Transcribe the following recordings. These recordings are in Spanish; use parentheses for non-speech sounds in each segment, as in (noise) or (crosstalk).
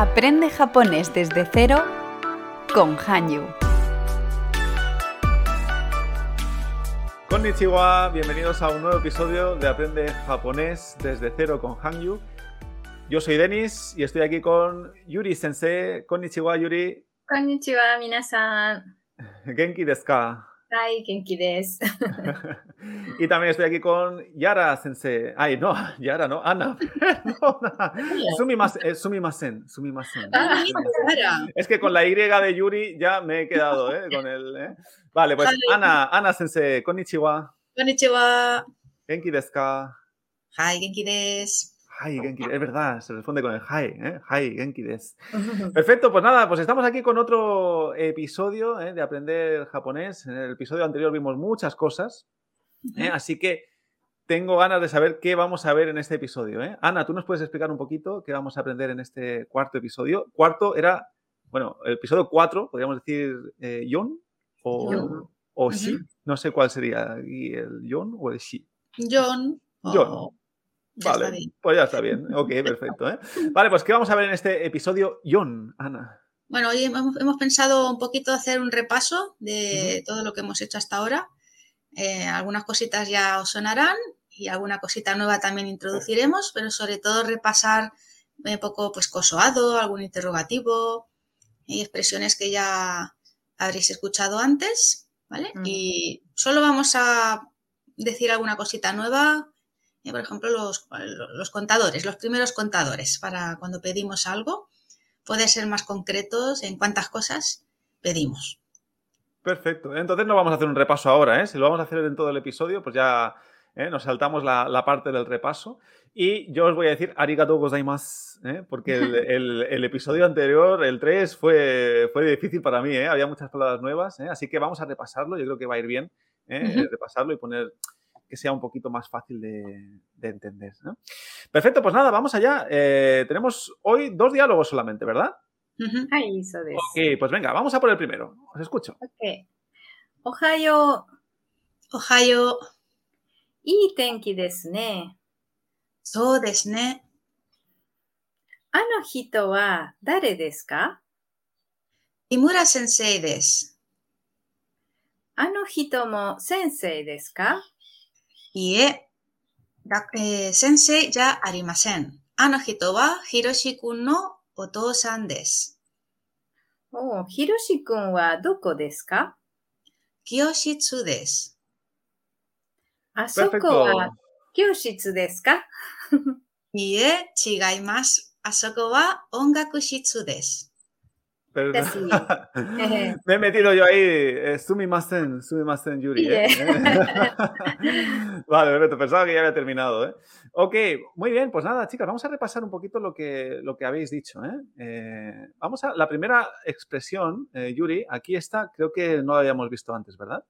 Aprende japonés desde cero con Hanyu. Konnichiwa, bienvenidos a un nuevo episodio de Aprende japonés desde cero con Hanyu. Yo soy Denis y estoy aquí con Yuri Sensei. Konnichiwa, Yuri. Konnichiwa, minasan. (laughs) Genki desuka. Ay, Kenkides. (laughs) y también estoy aquí con Yara Sensei. Ay, no, (laughs) Yara, no, Ana. (laughs) Sumimasen, eh, sumimasen, sumimasen. Ah, es que con la Y de Yuri ya me he quedado, ¿eh? Con el, ¿eh? Vale, pues Ana, Ana Sensei, konnichiwa. Konnichiwa. Genki desu ka. Hi, Genki. Hi, Genki. Es verdad, se responde con el hi, ¿eh? Hi, Genki desu. (laughs) Perfecto, pues nada, pues estamos aquí con otro episodio ¿eh? de aprender japonés. En el episodio anterior vimos muchas cosas, ¿eh? así que tengo ganas de saber qué vamos a ver en este episodio. ¿eh? Ana, ¿tú nos puedes explicar un poquito qué vamos a aprender en este cuarto episodio? Cuarto era, bueno, el episodio 4, podríamos decir eh, yon o, Yon. o shi. No sé cuál sería aquí, el yon o el shi. John. John. Ya está Vale, bien. pues ya está bien. Ok, (laughs) perfecto. ¿eh? Vale, pues ¿qué vamos a ver en este episodio yon, Ana? Bueno, hoy hemos, hemos pensado un poquito hacer un repaso de todo lo que hemos hecho hasta ahora. Eh, algunas cositas ya os sonarán y alguna cosita nueva también introduciremos, pero sobre todo repasar un poco pues cosoado, algún interrogativo y expresiones que ya habréis escuchado antes, ¿vale? Y solo vamos a decir alguna cosita nueva, eh, por ejemplo, los, los contadores, los primeros contadores, para cuando pedimos algo, poder ser más concretos en cuántas cosas pedimos. Perfecto. Entonces no vamos a hacer un repaso ahora, ¿eh? Si lo vamos a hacer en todo el episodio, pues ya ¿eh? nos saltamos la, la parte del repaso. Y yo os voy a decir arigato gozaimasu, ¿eh? porque el, (laughs) el- el episodio anterior, el 3, fue, fue difícil para mí, ¿eh? Había muchas palabras nuevas, ¿eh? Así que vamos a repasarlo, yo creo que va a ir bien, ¿eh? Repasarlo y poner que sea un poquito más fácil de, de entender. ¿no? Perfecto, pues nada, vamos allá. Eh, tenemos hoy dos diálogos solamente, ¿verdad? うんはい、そうです。 Ok, pues venga, vamos a por el primero. Os escucho. おはよおはよう。う。いい天気ですね。そうですね。あの人は誰ですか井村先生です。あの人も先生ですか いいえ、だえー先生じゃありません。あの人はひろしくんのお父さんです。おう、ひろしくんはどこですか？教室です。あそこは教室ですか？(laughs) いいえ、違います。あそこは音楽室です。(laughs) Me he metido yo ahí, eh, Sumi eh, sumimasen, sumimasen Yuri. Vale, perfecto, pensaba que ya había terminado. ¿eh? Ok, muy bien, pues nada, chicas, vamos a repasar un poquito lo que, lo que habéis dicho. ¿eh? vamos a, la primera expresión, Yuri, aquí está, creo que no la habíamos visto antes, ¿verdad?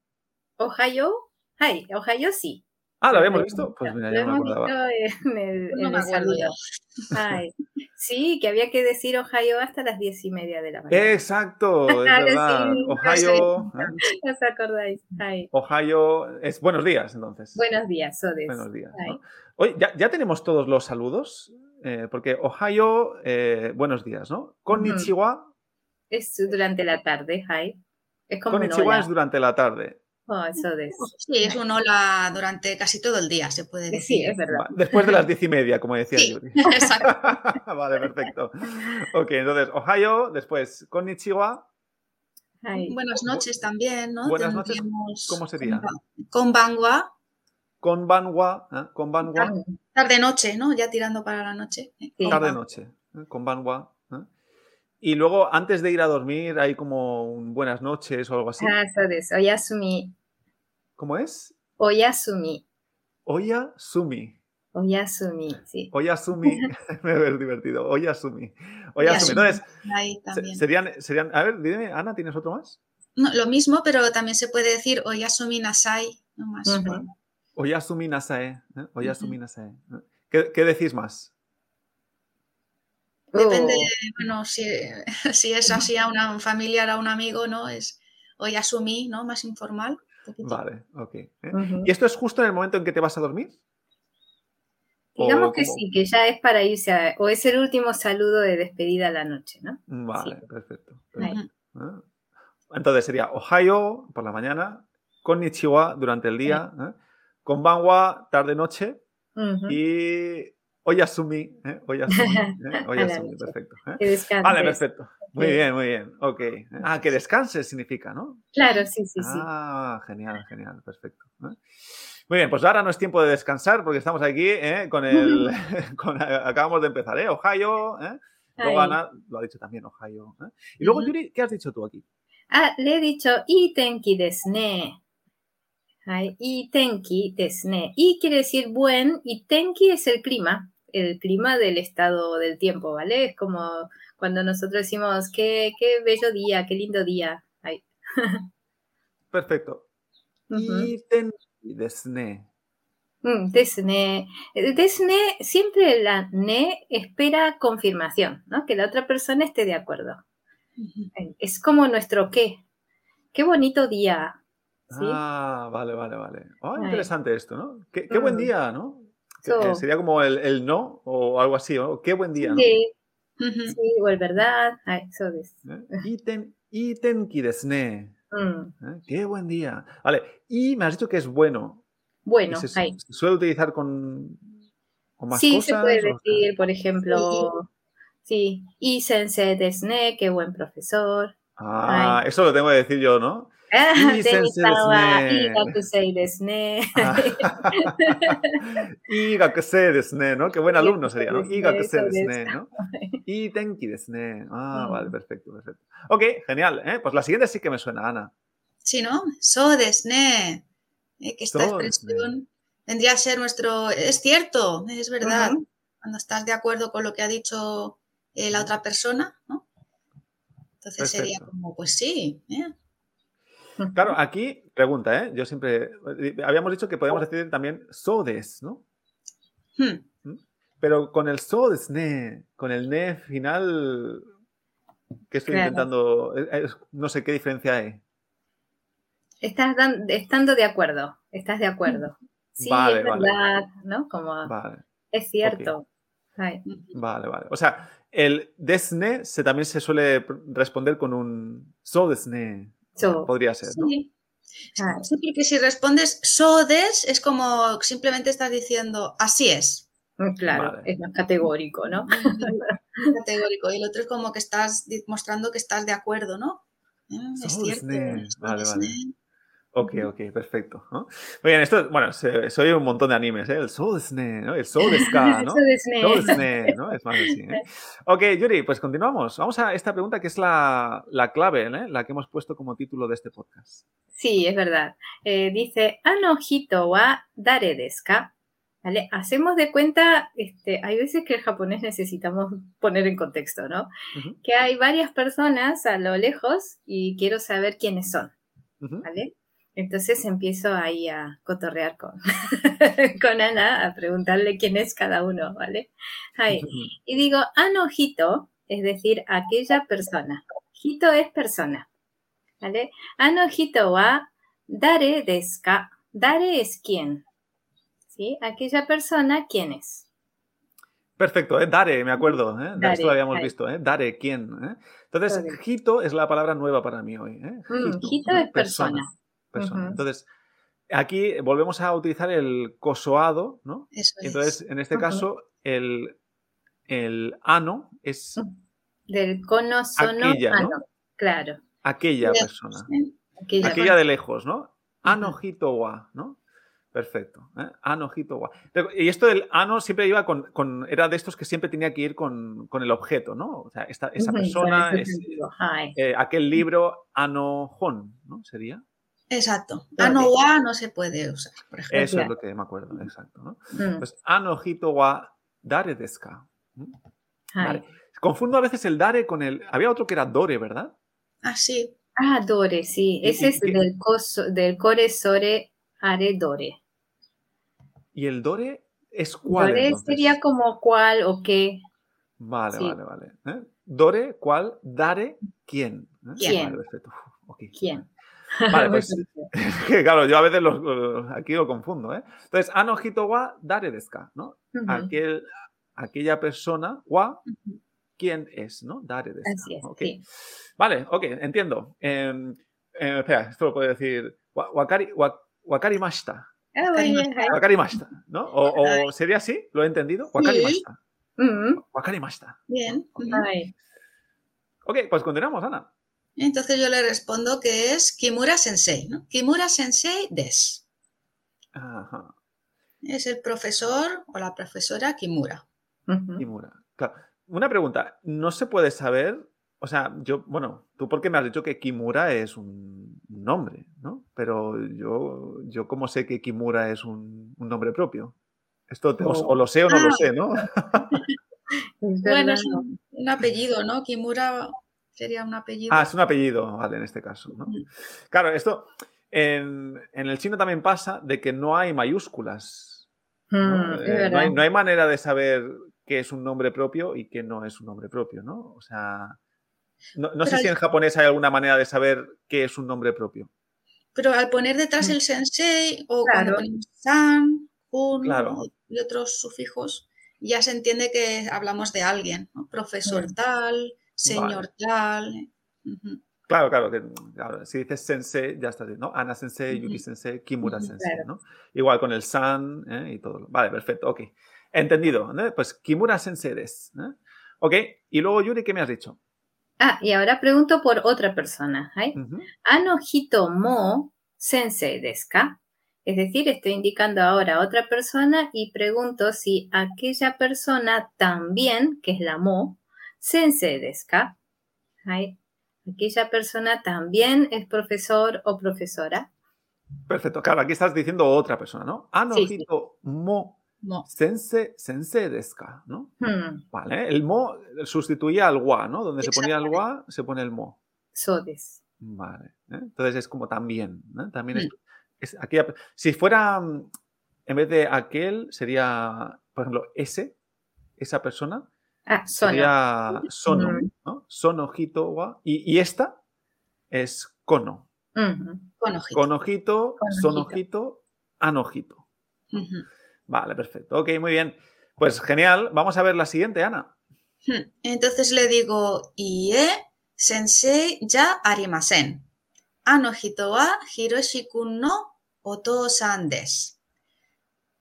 Ohio, hi, Ohio sí. Ah, ¿la Lo habíamos visto? Pues mira, Lo ya no me hemos visto acordaba. en el, No en me el acuerdo saludo. Ay, Sí, que había que decir Ohio hasta las diez y media de la mañana. Exacto, (laughs) es Claro, verdad. sí, Ohio, ¿eh? ¿No os acordáis? Ay. Ohio, es buenos días, entonces. Buenos días, Sodes. Buenos días. ¿no? Oye, ¿ya, ya tenemos todos los saludos, eh, porque Ohio, eh, buenos días, ¿no? Konnichiwa, Es durante la tarde, hi. Es como konnichiwa es durante la tarde. Oh, Sodes. Sí, es un hola durante casi todo el día, se puede Sí, decir. es verdad. Después de las diez y media, como decía Sí, Yuri. (laughs) exacto. (laughs) vale, perfecto. Ok, entonces, Ohio, después Konnichiwa, Ay. Buenas noches también, ¿no? Buenas noches, ¿cómo sería? Konbanwa, Konbanwa, ¿eh? Konbanwa, tarde-noche, ¿no? Ya tirando para la noche. Sí. tarde-noche, ¿eh? Konbanwa. Y luego, antes de ir a dormir, hay como un buenas noches o algo así. Ah, Sodes. Oyasumi. ¿Cómo es? Oyasumi. Oyasumi. Oyasumi, sí. Oyasumi, (laughs) (laughs) me ver divertido. Oyasumi. Oyasumi. Entonces, Ahí también. serían, serían. A ver, dime, Ana, ¿tienes otro más? No, lo mismo, pero también se puede decir Oyasumi Nasai, no más. Ujú. formal. Oyasumi nasae. ¿eh? Oyasumi nasae. ¿Qué, qué decís más? Depende, Oh. bueno, si, (laughs) si es así a una, un familiar, a un amigo, ¿no? Es Oyasumi, ¿no? Más informal. Vale, ok. ¿eh? ¿Y esto es justo en el momento en que te vas a dormir? Digamos que sí, que ya es para irse a, o es el último saludo de despedida a la noche, ¿no? Vale, perfecto. Ah. Entonces sería Ohio por la mañana, Konnichiwa durante el día, ¿eh? Konbanwa tarde-noche y Oyasumi, ¿eh? Oyasumi, (laughs) ¿eh? Oyasumi perfecto. ¿eh? Vale, perfecto. Muy bien, muy bien. Ok. Ah, que descanses significa, ¿no? Claro, sí, sí, sí. Ah, genial, genial, perfecto. ¿eh? Muy bien, pues ahora no es tiempo de descansar porque estamos aquí ¿eh? con el. (laughs) (laughs) con, acabamos de empezar, ¿eh? Ohio, ¿eh? Luego Ana lo ha dicho también, Ohio. ¿eh? Y luego, Yuri, ¿qué has dicho tú aquí? Ah, le he dicho itenki desne. Itenki desne. Y quiere decir buen, y tenki es el clima, el clima del estado del tiempo, ¿vale? Es como cuando nosotros decimos, qué, qué bello día, qué lindo día. (laughs) Perfecto. Itenki desne. Mm, desne. Eh, desne, siempre la ne espera confirmación, ¿no? Que la otra persona esté de acuerdo. Es como nuestro qué. Qué bonito día. Ah, vale, vale, vale. Oh, interesante esto, ¿no? Qué, buen mm. día, ¿no? Eh, sería como el, no o algo así, ¿no? Qué buen día. Sí. sí, o el verdad. eso es. Iten, itenki desne. Mm. ¿Eh? Qué buen día. Vale, y me has dicho que es bueno. Bueno, se, suele utilizar con, con más sí, cosas. Sí, se puede decir, por ejemplo, sí, y sensei desne, qué buen profesor. Ah, eso lo tengo que decir yo, ¿no? (laughs) Y sensei desne. (laughs) Y gakusei desne, ¿no? Qué buen alumno sería, ¿no? Y gakusei desne, ¿no? (laughs) Y tenki desne. Ah, vale, perfecto, perfecto. Ok, genial, ¿eh? Pues la siguiente sí que me suena, Ana. Sí, ¿no? So desne. Eh, que esta expresión vendría a ser nuestro... Es cierto, es verdad. Cuando estás de acuerdo con lo que ha dicho eh, la otra persona, ¿no? Entonces sería como, pues sí. ¿eh? Claro, aquí, pregunta, ¿eh? Yo siempre. Habíamos dicho que podíamos decir también sodes, ¿no? Hmm. ¿Mm? Pero con el sodes, ne, con el ne final, ¿qué estoy intentando? No sé qué diferencia hay. Estás estando de acuerdo, estás de acuerdo. Sí, es verdad, ¿no? Como es cierto. Vale, vale. O sea, el desne se, también se suele responder con un so. Podría ser, ¿no? Sí. sí, porque si respondes so des es como simplemente estás diciendo así es. Mm, claro, es más categórico, ¿no? (laughs) categórico. Y el otro es como que estás mostrando que estás de acuerdo, ¿no? Mm, es cierto. Vale, vale. Ok, ok, perfecto. ¿no? Muy bien, esto, bueno, soy un montón de animes, ¿eh? El Soul ¿no? El Soul (laughs) ¿no? Soul ¿no? Es más así, ¿eh? (laughs) Ok, Yuri, pues continuamos. Vamos a esta pregunta que es la, la clave, ¿eh? La que hemos puesto como título de este podcast. Sí, es verdad. Eh, dice, Anojito wa dare desu ka? ¿Vale? Hacemos de cuenta, este, hay veces que el japonés necesitamos poner en contexto, ¿no? Que hay varias personas a lo lejos y quiero saber quiénes son, ¿vale? Entonces empiezo ahí a cotorrear con, (laughs) con Ana, a preguntarle quién es cada uno, ¿vale? Y digo, anojito, es decir, aquella persona. Hito es persona, ¿vale? Anojito wa dare desu Dare es quién, ¿sí? Aquella persona, ¿quién es? Perfecto, ¿eh? Dare, me acuerdo, ¿eh? Esto lo habíamos visto, ¿eh? Dare, ¿quién? ¿eh? Entonces, hito es la palabra nueva para mí hoy. ¿eh? Mm, hito, es persona. Entonces, aquí volvemos a utilizar el cosoado, ¿no? Entonces, en este caso, el, el ano es... Del cono sono aquella, Claro. Aquella persona. Aquella, de lejos, ¿no? Ano wa, ¿no? Perfecto. ¿eh? Ano wa. Y esto del ano siempre iba con, Era de estos que siempre tenía que ir con, el objeto, ¿no? O sea, esta, esa persona, es, eh, aquel libro, ano hon, ¿no? Sería. Exacto. Ano wa no se puede usar, por ejemplo. Eso es lo que me acuerdo, exacto. ¿no? Mm. Pues ano hito wa dare desu Vale. Confundo a veces el dare con el. Había otro que era dore, ¿verdad? Ah, sí. Ah, dore, sí. Ese es del, coso, del core sore are dore. ¿Y el dore es cuál? Dore sería como cuál o qué. Vale, vale, vale. ¿Eh? Dore, cuál, dare, quién. ¿eh? ¿Quién? Vale, perfecto. ¿Quién? (laughs) Vale, pues (laughs) claro, yo a veces aquí lo confundo, ¿eh? Entonces, anojito wa dare deska, ¿no? Aquel, aquella persona wa, ¿quién es, no? Dare deska. Así es, okay. Vale, ok, entiendo. Eh, eh, espera, esto lo puedo decir. Wakari, wakari mashita. Ah, wakari mashita, ¿no? O, o, sería así, ¿lo he entendido? Wakari mashita. Wakari mashita. Bien. Ok, pues continuamos, Ana. Entonces yo le respondo que es Kimura Sensei, ¿no? Kimura Sensei des. Ajá. Es el profesor o la profesora Kimura. Kimura. Claro. Una pregunta, ¿no se puede saber? O sea, yo, bueno, tú porque me has dicho que Kimura es un nombre, ¿no? Pero yo, yo ¿cómo sé que Kimura es un, nombre propio? Esto o, lo sé o no lo sé, ¿no? (laughs) (laughs) bueno, es un apellido, ¿no? Kimura Sería un apellido. Ah, es un apellido, vale, en este caso. ¿no? Claro, esto en, el chino también pasa de que no hay mayúsculas. ¿no? Hmm, eh, hay, manera de saber qué es un nombre propio y qué no es un nombre propio, ¿no? O sea, no, sé si en japonés hay alguna manera de saber qué es un nombre propio. Pero al poner detrás hmm. el sensei o cuando ponemos san, kun y otros sufijos, ya se entiende que hablamos de alguien, ¿no? profesor hmm. tal, señor tal. Claro, claro, que si dices sensei, ya está, ¿no? Ana sensei, Yuki sensei, Kimura sensei, ¿no? Igual con el san ¿eh? y todo. Vale, perfecto, ok. Entendido, ¿no? Pues Kimura sensei des. ¿eh? Ok, y luego Yuri, ¿qué me has dicho? Ah, y ahora pregunto por otra persona. ¿eh? Ano hito mo sensei desu ka? Es decir, estoy indicando ahora a otra persona y pregunto si aquella persona también, que es la mo, sensei desu ka? Aquella persona también es profesor o profesora. Perfecto, claro, aquí estás diciendo otra persona, ¿no? Ano mo, mo, sensei, sensei desu ka, ¿no? Hmm. Vale, el mo sustituye al wa, ¿no? Donde se ponía el wa, se pone el mo. So Vale, ¿eh? entonces es como también, ¿no? También es, Hmm. es aquella, si fuera, mm, en vez de aquel, sería, por ejemplo, ese, esa persona, Ah, sono. Sería sono, Mm. ¿no? Sono, hito, wa. Y, y esta es kono. Ujú. Conojito. Conojito, Conojito. sonojito, anojito. Vale, perfecto. Ok, muy bien. Pues genial. Vamos a ver la siguiente, Ana. Hmm. Entonces le digo, ie sensei ya arimasen. Anojito wa Hiroshi-kun no oto-san desu.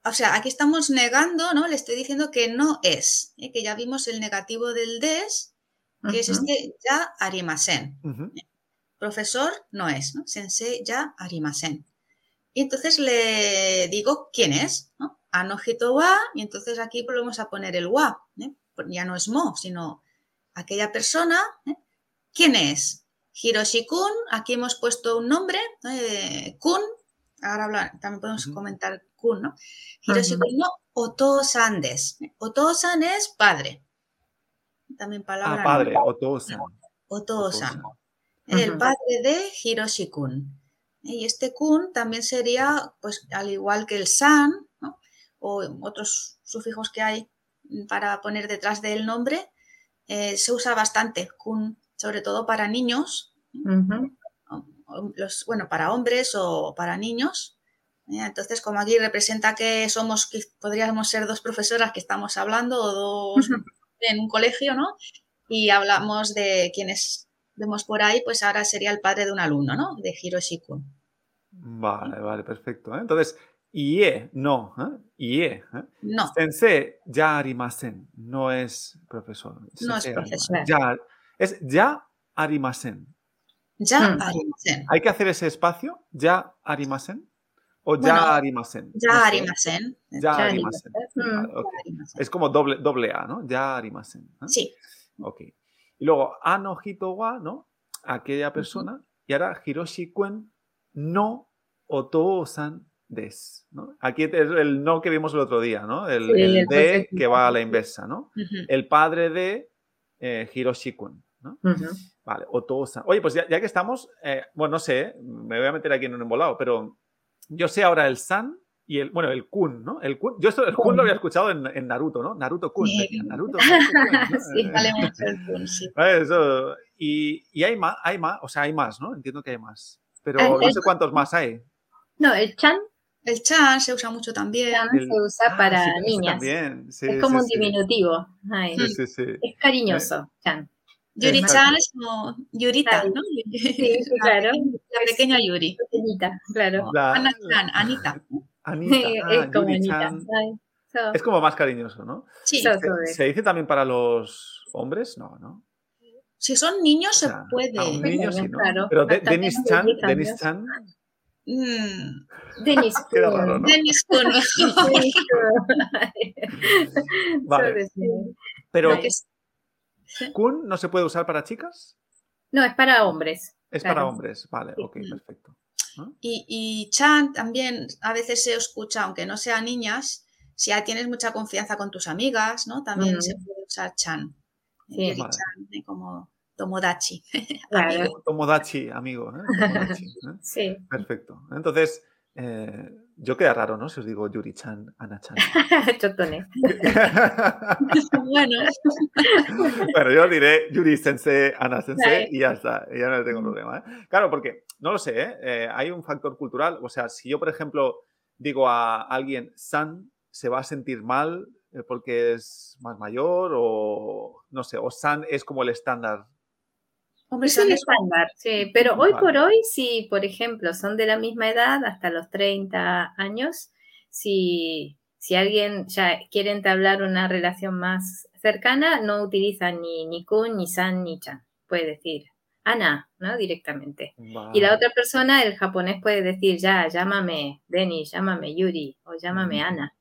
O sea, aquí estamos negando, ¿no? Le estoy diciendo que no es, ¿eh? que ya vimos el negativo del des, que es este ya arimasen. Ujú. Profesor no es, ¿no? Sensei ya arimasen. Y entonces le digo quién es, ¿no? Anojito wa, y entonces aquí volvemos a poner el wa, ¿eh? Ya no es mo, sino aquella persona. ¿eh? ¿Quién es? Hiroshi-kun, aquí hemos puesto un nombre, eh, kun, ahora también podemos comentar kun, ¿no? Hiroshi-kun no oto-san desu. Oto-san es padre. También palabra. Ah, padre, ¿no? otosan. Oto-san. Otosan. El padre de Hiroshi-kun. Y este kun también sería, pues, al igual que el san, ¿no? o otros sufijos que hay para poner detrás del nombre, eh, se usa bastante kun, sobre todo para niños, los, bueno, para hombres o para niños. Entonces, como aquí representa que somos, que podríamos ser dos profesoras que estamos hablando o dos en un colegio, ¿no? Y hablamos de quienes vemos por ahí, pues ahora sería el padre de un alumno, ¿no? De Hiroshi-kun. Vale, vale, perfecto. ¿eh? Entonces, ie, no. ¿eh? Ie. ¿eh? No, Sensei, ya arimasen. No es profesor. No es profesor. Ya, es ya arimasen. ya Mm. arimasen. ¿Hay que hacer ese espacio? ¿Ya arimasen? ¿O ya Bueno, arimasen? Ya arimasen. Ya Ya arimasen. ok. arimasen. Es como doble, doble A, ¿no? Ya arimasen. ¿eh? Sí, Ok. Y luego, ano hito wa, ¿no? Aquella persona. Y ahora, Hiroshi Kuen no oto-san des. ¿no? Aquí es el no que vimos el otro día, ¿no? El, Sí, el el de que va a la inversa, ¿no? El padre de eh, Hiroshi Kuen. Vale, oto-san. Oye, pues ya, ya que estamos, eh, bueno, no sé, me voy a meter aquí en un embolado, pero yo sé ahora el san y el, bueno, el kun, ¿no? El kun, yo esto, el kun Kun. lo había escuchado en, en Naruto, ¿no? Naruto kun. Sí. decía, Naruto, (laughs) Naruto kun, ¿no? Sí, Eh, vale mucho el kun, sí. (laughs) y, y hay más, hay más, o sea, hay más, ¿no? Entiendo que hay más. pero no sé cuántos más hay. No, el chan. El chan se usa mucho también. se usa ah, para niñas. es como un diminutivo. Sí, sí, es cariñoso, chan. Yuri-chan es como Yurita, ¿no? (laughs) Sí, claro. La pequeña Yuri. Pequeñita, claro. Ana-chan, Anita. Anita, ah, es como Anita. Es como más cariñoso, ¿no? Sí. ¿Se, dice también para los hombres? No, ¿no? Si son niños se puede. A un niño sí, ¿no? Claro. Pero de, Denis Chan, Denis Chan. Mm. (laughs) Raro, ¿no? Denis Kun. vale. (laughs) Pero ¿Kun no se puede usar para chicas? No, es para hombres. Es para hombres, vale, ok, perfecto. Y, y, Chan también a veces se escucha, aunque no sea niñas, si ya tienes mucha confianza con tus amigas, ¿no? También se puede usar Chan. Sí, Chan, ¿eh? como Tomodachi. (laughs) amigo. Tomodachi, amigo. ¿eh? Tomodachi, ¿eh? Sí. Perfecto. Entonces, eh, yo queda raro, ¿no? Si os digo Yuri-chan, Ana-chan. (laughs) Chotone. (laughs) bueno. bueno, yo diré Yuri-sensei, Ana-sensei y ya está. ya no tengo problema. ¿eh? Claro, porque, no lo sé, ¿eh? ¿eh? hay un factor cultural. O sea, si yo, por ejemplo, digo a alguien san, se va a sentir mal porque es más mayor o, no sé, o san es como el estándar es un estándar, sí, pero hoy por hoy, si por ejemplo son de la misma edad, hasta los 30 años, si, si alguien ya quiere entablar una relación más cercana, no utiliza ni, ni kun, ni san, ni chan. Puede decir Ana, ¿no? Directamente. Y la otra persona, el japonés, puede decir ya, llámame Denis, llámame Yuri o llámame Ana.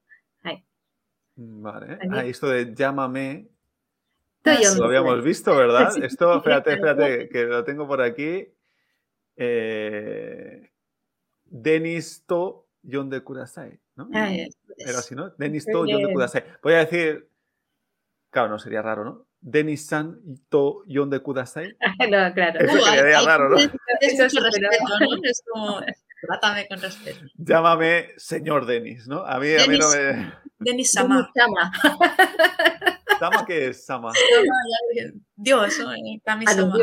Vale. Ah, esto de llámame lo habíamos visto, ¿verdad? (laughs) Esto, espérate, espérate, que lo tengo por aquí. Eh, Denis To Yonde Kudasai, ¿no? Ah, Era así, ¿no? Denis To Yonde Kudasai. Voy a decir, claro, no sería raro, ¿no? Denis San To Yonde Kudasai. (laughs) no, claro. Eso sería raro, ¿no? (laughs) Es como, trátame con respeto. Llámame señor Denis, ¿no? A mí, a mí no me... Denis Sama. ¿Sama qué es Sama? Dios, ¿no?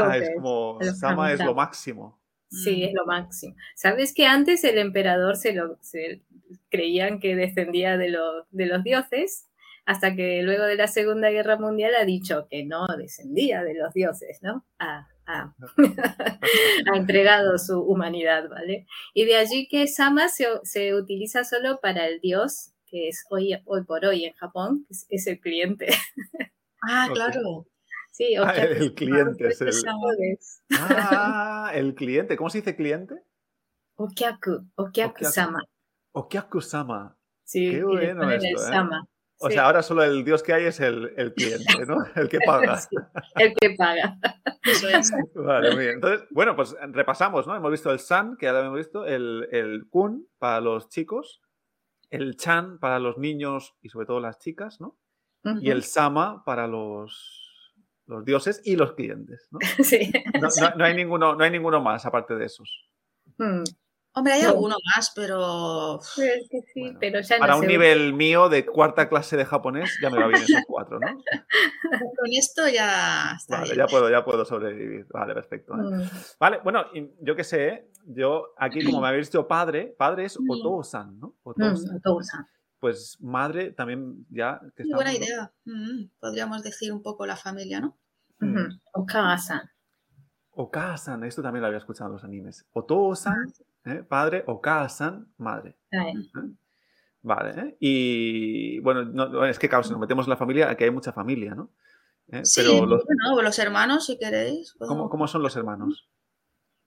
Ah, es como, Sama es lo máximo. Sí, es lo máximo. ¿Sabes que antes el emperador se lo creían que descendía de, de los dioses? Hasta que luego de la Segunda Guerra Mundial ha dicho que no descendía de los dioses, ¿no? (laughs) ha entregado su humanidad, ¿vale? Y de allí que Sama se, se utiliza solo para el dios que es hoy, hoy por hoy en Japón, es, el cliente. Ah, claro. Sí, ah, el cliente es el... Ah, el cliente. ¿Cómo se dice cliente? Okiaku, Okiaku-sama. Okiaku-sama. Sí, Qué bueno esto, ¿eh? Sama. O sea, ahora solo el dios que hay es el, el cliente, ¿no? (laughs) El que paga. el que paga. Eso es. Vale, muy bien. Entonces, bueno, pues repasamos, ¿no? Hemos visto el san, que ya lo hemos visto, el, el kun para los chicos, el chan para los niños y sobre todo las chicas, ¿no? Y el sama para los, los dioses y los clientes, ¿no? (laughs) Sí. No, hay ninguno, no hay ninguno más aparte de esos. Hmm. Hombre, hay alguno más, pero. pero ya para un nivel mío de cuarta clase de japonés, ya me va bien esos cuatro, ¿no? (laughs) Con esto ya está Vale, ya puedo, ya puedo sobrevivir. Vale, perfecto. ¿eh? Mm. Vale, bueno, yo qué sé, yo aquí, como me (clears throat) habéis dicho padre, padre es mm. Oto-san, ¿no? Oto-san. Mm, pues madre también ya. Que buena idea. Podríamos decir un poco la familia, ¿no? Okasa. Okasa-san, esto también lo había escuchado en los animes. Oto-san ¿eh? padre, o Kasan, madre. ¿Eh? Vale, ¿eh? y bueno, es que claro, si nos metemos en la familia, aquí hay mucha familia, ¿no? Sí, Pero los... los hermanos, si queréis. ¿Cómo, son los hermanos?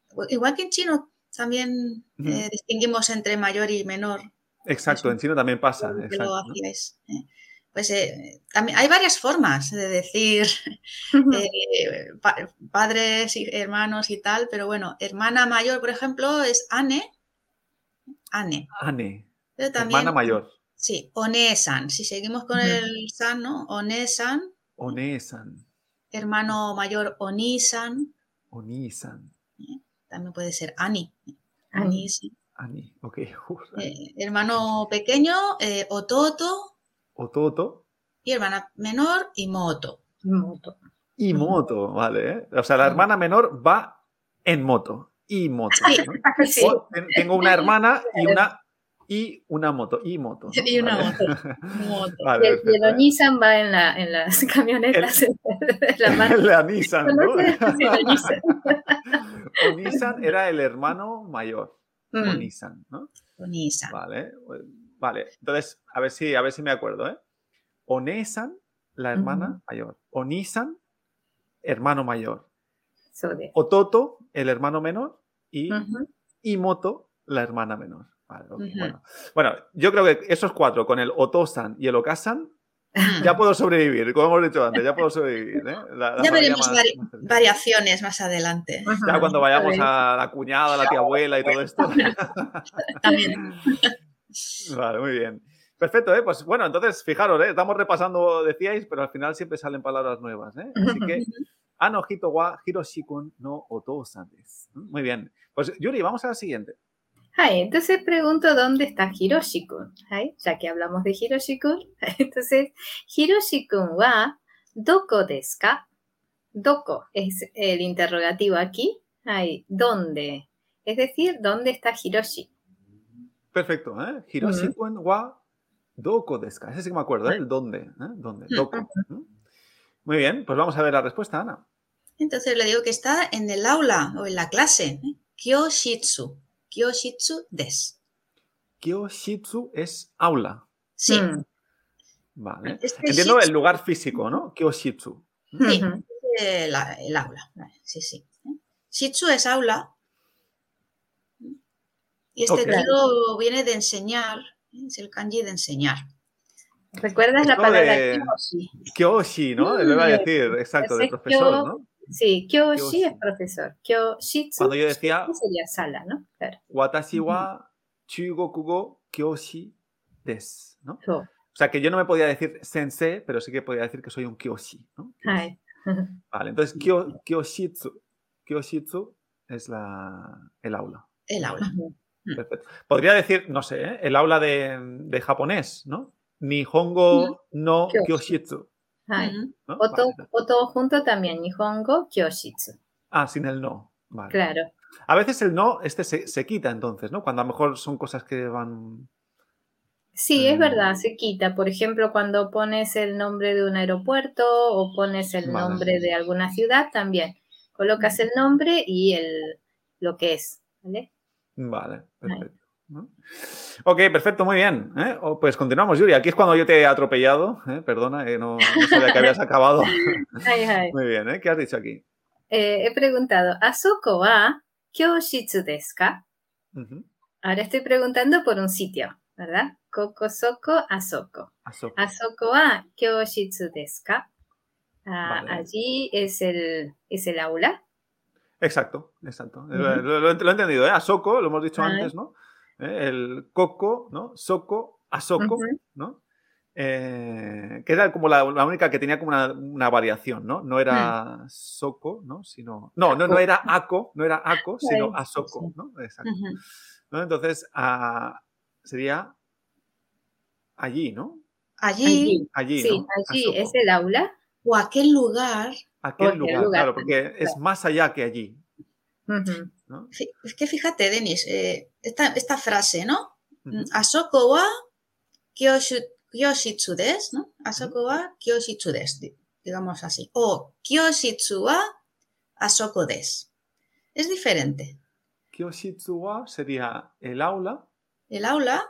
Pues igual que en chino, también distinguimos entre mayor y menor. Exacto, en chino también pasa. Exacto, pues eh, también hay varias formas de decir eh, padres y hermanos y tal, pero bueno, hermana mayor, por ejemplo, es Ane. Ane. Ane. hermana mayor. Sí, Onesan. Si seguimos con el san, ¿no? Onesan. Onesan. Hermano mayor, Onisan. Onisan. ¿Eh? También puede ser Ani. Ani. Ani, ok. (laughs) hermano pequeño, Ototo. Ototo. Y hermana menor, y Moto. Y Moto, vale. ¿eh? O sea, la hermana menor va en moto. y moto. (laughs) O tengo una hermana y una y una moto, y moto. Y una moto. (laughs) y, el, Nissan va en, la, en las (laughs) camionetas. la, Nissan, ¿no? o Nissan era el hermano mayor. O mm. Nissan, ¿no? O Nissan. Vale, vale. Entonces, a ver si, a ver si me acuerdo, ¿eh? O Nissan, la hermana mayor. O Nissan, hermano mayor. O Toto, el hermano menor. Y, y Moto, la hermana menor bueno. yo creo que esos cuatro, con el Otosan y el Okasan, (laughs) ya puedo sobrevivir, como hemos dicho antes, ya puedo sobrevivir. ¿eh? ya veremos variaciones más adelante. Ya cuando vayamos a la cuñada, la tía abuela y todo esto. (laughs) También. (laughs) Vale, muy bien. Perfecto, ¿eh? pues bueno, entonces fijaros, ¿eh? estamos repasando, decíais, pero al final siempre salen palabras nuevas. ¿eh? Así que, (laughs) ano hito wa hiroshikun no otosan Muy bien. Pues Yuri, vamos a la siguiente entonces pregunto dónde está Hiroshi-kun. Ya que hablamos de Hiroshi-kun. (laughs) Entonces, Hiroshi-kun wa doko desu ka? Doko es el interrogativo aquí. ¿Dónde? Es decir, ¿dónde está Hiroshi? Perfecto. ¿eh? Hiroshi-kun wa doko desu? Ese sí que me acuerdo, ¿eh? el dónde. ¿eh? ¿Dónde? Doko. Muy bien, pues vamos a ver la respuesta, Ana. Entonces le digo que está en el aula o en la clase. ¿eh? Kyoshitsu. Kyoshitsu des. Kyoshitsu es aula. Sí. Mm. Vale. Este Entiendo el lugar físico, ¿no? Kyoshitsu. Sí, el, aula. Sí, sí. Shitsu es aula. Y este okay. viene de enseñar, es el kanji de enseñar. ¿Recuerdas la palabra kyoshi? Kyoshi, ¿no? Le iba a decir, exacto, de profesor, ¿no? Sí, Kyoshi, es profesor. Kyoshitsu Cuando yo decía, sería sala, ¿no? Claro. Watashi wa chugokugo kyoshi des, ¿no? O sea, que yo no me podía decir sensei, pero sí que podía decir que soy un kyoshi, ¿no? (laughs) Vale, entonces kyo, kyoshitsu. Kyoshitsu es la, el aula. El aula. Perfecto. Podría decir, no sé, ¿eh? el aula de, de, japonés, ¿no? Nihongo no kyoshitsu. O, todo junto también, Nihongo Kyoshitsu. Ah, sin el no. Claro. A veces el no, este se, quita entonces, ¿no? Cuando a lo mejor son cosas que van... Sí, es verdad, se quita. Por ejemplo, cuando pones el nombre de un aeropuerto o pones el nombre de alguna ciudad, también colocas el nombre y el, lo que es, ¿vale? Vale, perfecto. Ok, perfecto, muy bien. ¿eh? Oh, pues continuamos, Yuri. Aquí es cuando yo te he atropellado. ¿eh? Perdona, no, sabía que habías acabado. (laughs) Muy bien, ¿eh? ¿qué has dicho aquí? he preguntado, ¿Asoko wa kyoshitsu desu ka? Ahora estoy preguntando por un sitio, ¿verdad? Kokosoko Asoko. Asoko. Asoko wa kyoshitsu desu ka? Ah, allí es el, es el aula. Exacto, exacto. lo, he entendido, ¿eh? Asoko, lo hemos dicho antes, ¿no? ¿eh? el coco, ¿no? Soco, asoco, ¿no? Eh, que era como la, única que tenía como una, variación, ¿no? No era mm. soco, ¿no? Sino, no, no, no era aco, no era aco, (laughs) sino asoco, ¿no? Exacto. Entonces, ah, sería allí, ¿no? Allí. Allí, sí, allí es el aula. O aquel lugar. Aquel lugar, claro, porque es más allá que allí. Es que fíjate, Denis, eh, esta, frase, ¿no? Asoko wa kyoshitsu desu, ¿no? Asoko wa kyoshitsu desu, digamos así. O kyoshitsu wa asoko desu. Es diferente. Kyoshitsu wa sería el aula. El aula.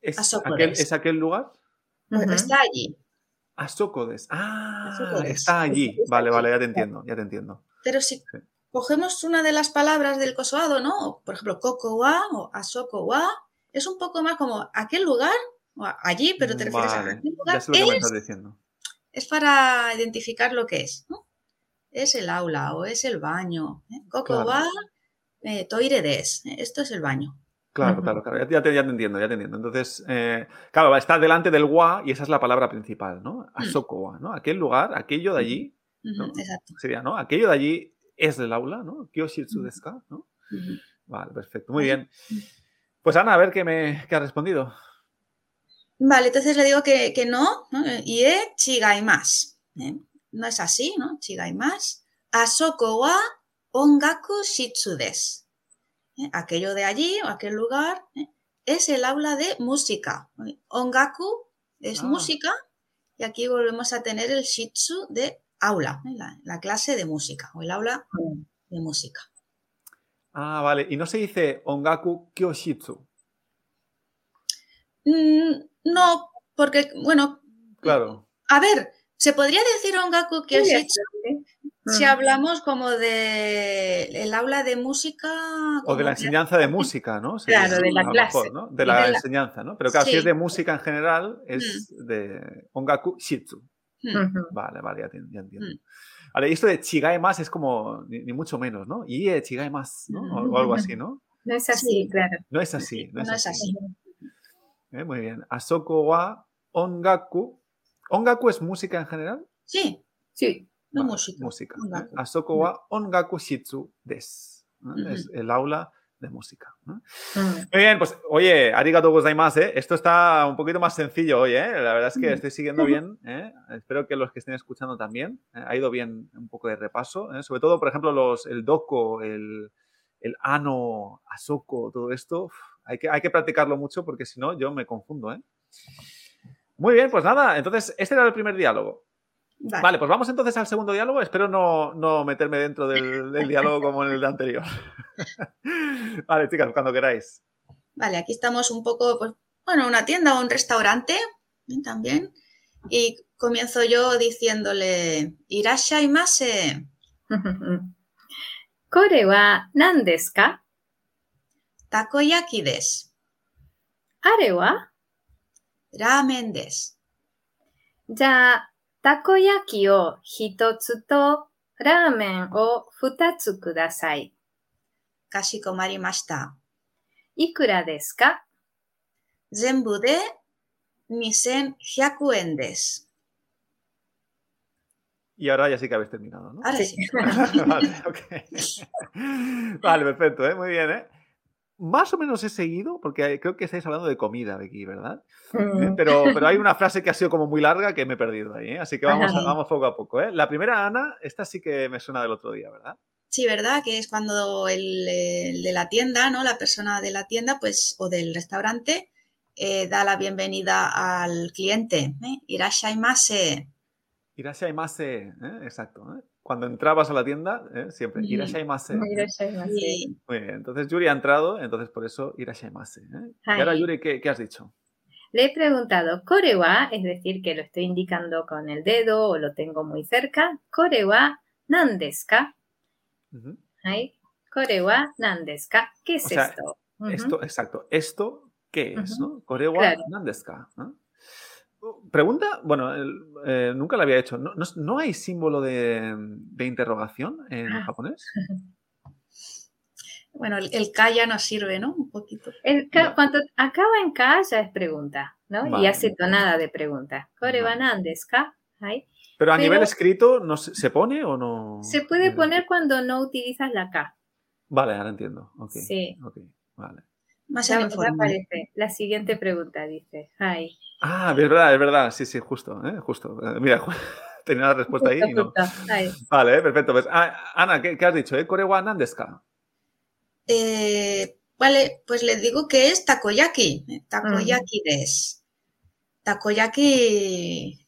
¿Es, aquel, ¿es aquel lugar? Pues está allí. Asoko desu. Ah, está allí. Vale, vale, ya te entiendo, ya te entiendo. Pero si cogemos una de las palabras del kosoado, ¿no? Por ejemplo, wa o wa, es un poco más como aquel lugar, o allí, pero te refieres a aquel lugar. es, lo que estás diciendo. es para identificar lo que es, ¿no? Es el aula o es el baño. ¿eh? wa, eh, toire des. Esto es el baño. Claro, claro, claro. Ya, te, entiendo, ya te entiendo. Entonces, eh, claro, está delante del wa y esa es la palabra principal, ¿no? Mm. wa, ¿no? Aquel lugar, aquello de allí. Exacto. Sería, ¿no? Aquello de allí es del aula, ¿no? Kyoshitsu desu ka, ¿no? Vale, perfecto. Muy bien. Pues Ana, a ver qué me qué ha respondido. Vale, entonces le digo que, que no, ¿no? Y e chigaimasu. ¿eh? No es así, ¿no? Chigaimasu. Asoko wa ongaku shitsu desu. ¿Eh? aquello de allí o aquel lugar, ¿eh? es el aula de música. Ongaku es ah. música y aquí volvemos a tener el shitsu de aula, la, clase de música o el aula de música. Ah, vale. ¿Y no se dice ongaku kyoshitsu? Mm, no, porque, bueno. Claro. A ver, se podría decir ongaku kyoshitsu si hablamos como de el aula de música. O de la enseñanza de música, ¿no? claro, de la clase. De la enseñanza, ¿no? Pero claro, si es de música en general, es de ongaku shitsu. Vale, vale, ya, entiendo. Vale, y esto de chigae más es como ni, mucho menos, ¿no? Y chigae más, ¿no? O, algo así, ¿no? No es así, claro. No es así, no es así. Eh, muy bien. Asoko wa ongaku. ¿Ongaku es música en general? Sí. Sí. No música. Música. Asoko wa ongaku shitsu des. Es el aula de música. Muy bien, pues oye, arigato gozaimasu, ¿eh? Esto está un poquito más sencillo hoy, ¿eh? La verdad es que estoy siguiendo (laughs) bien, ¿eh? Espero que los que estén escuchando también. ¿eh? Ha ido bien un poco de repaso, ¿eh? Sobre todo, por ejemplo, los, el doko, el, el ano, asoko, todo esto. hay, que, hay que practicarlo mucho porque si no, yo me confundo, ¿eh? Muy bien, pues nada, entonces este era el primer diálogo. Vale. pues vamos entonces al segundo diálogo. Espero no, meterme dentro del, diálogo como en el anterior. (laughs) vale, chicas, cuando queráis. Vale, aquí estamos un poco, pues, bueno, una tienda o un restaurante también. Y comienzo yo diciéndole, irashaimase. (laughs) ¿Kore wa nan desu ka? Takoyaki desu. ¿Are wa? Ramen desu. Ya たこ焼きを一つとラーメンを二つください。かしこまりました。いくらですか全部で2100円です。Y ahora ya sí que habéis terminado, ¿no? Ahora sí. vale, okay. vale, perfecto, ¿eh? muy bien. ¿eh? Más o menos he seguido, porque creo que estáis hablando de comida aquí, ¿verdad? Mm. Pero, pero hay (laughs) una frase que ha sido como muy larga que me he perdido ahí, ¿eh? así que vamos, vamos poco a poco. ¿eh? La primera, Ana, esta sí que me suena del otro día, ¿verdad? Sí, ¿verdad? Que es cuando el, de la tienda, ¿no? La persona de la tienda, pues, o del restaurante, eh, da la bienvenida al cliente. ¿eh? Irashaimase. Irashaimase, ¿eh? exacto. ¿eh? Cuando entrabas a la tienda, ¿eh? siempre irashaimase. Irashaimase. Muy bien, entonces Yuri ha entrado, entonces por eso irashaimase. ¿eh? Y ahora Yuri, ¿qué, ¿qué, has dicho? Le he preguntado korewa, es decir, que lo estoy indicando con el dedo o lo tengo muy cerca. Korewa nandeska. Uh Korewa nandeska. ¿Qué es esto? Esto, exacto. ¿Esto qué es? ¿no? Korewa nandeska. Pregunta, bueno, eh, nunca la había hecho. ¿No, hay símbolo de, interrogación en ah. japonés? (laughs) Bueno, el, K ya nos sirve, ¿no? Un poquito. El cuando acaba en K ya es pregunta, ¿no? Y hace tonada de pregunta. Kore K. Pero a nivel escrito, ¿no se, pone o no? Se puede poner cuando no utilizas la K. Vale, ahora entiendo. Sí. vale. Más ya, aparece. La siguiente pregunta dice. Ah, es verdad, es verdad. Sí, sí, justo, ¿eh? justo. Eh, mira, (laughs) tenía la respuesta ahí. Y no. Vale, eh, perfecto. Pues, ah, Ana, ¿qué, has dicho? ¿Eh? ¿Korewa nandeska? Eh, vale, pues le digo que es takoyaki. Takoyaki des. Takoyaki.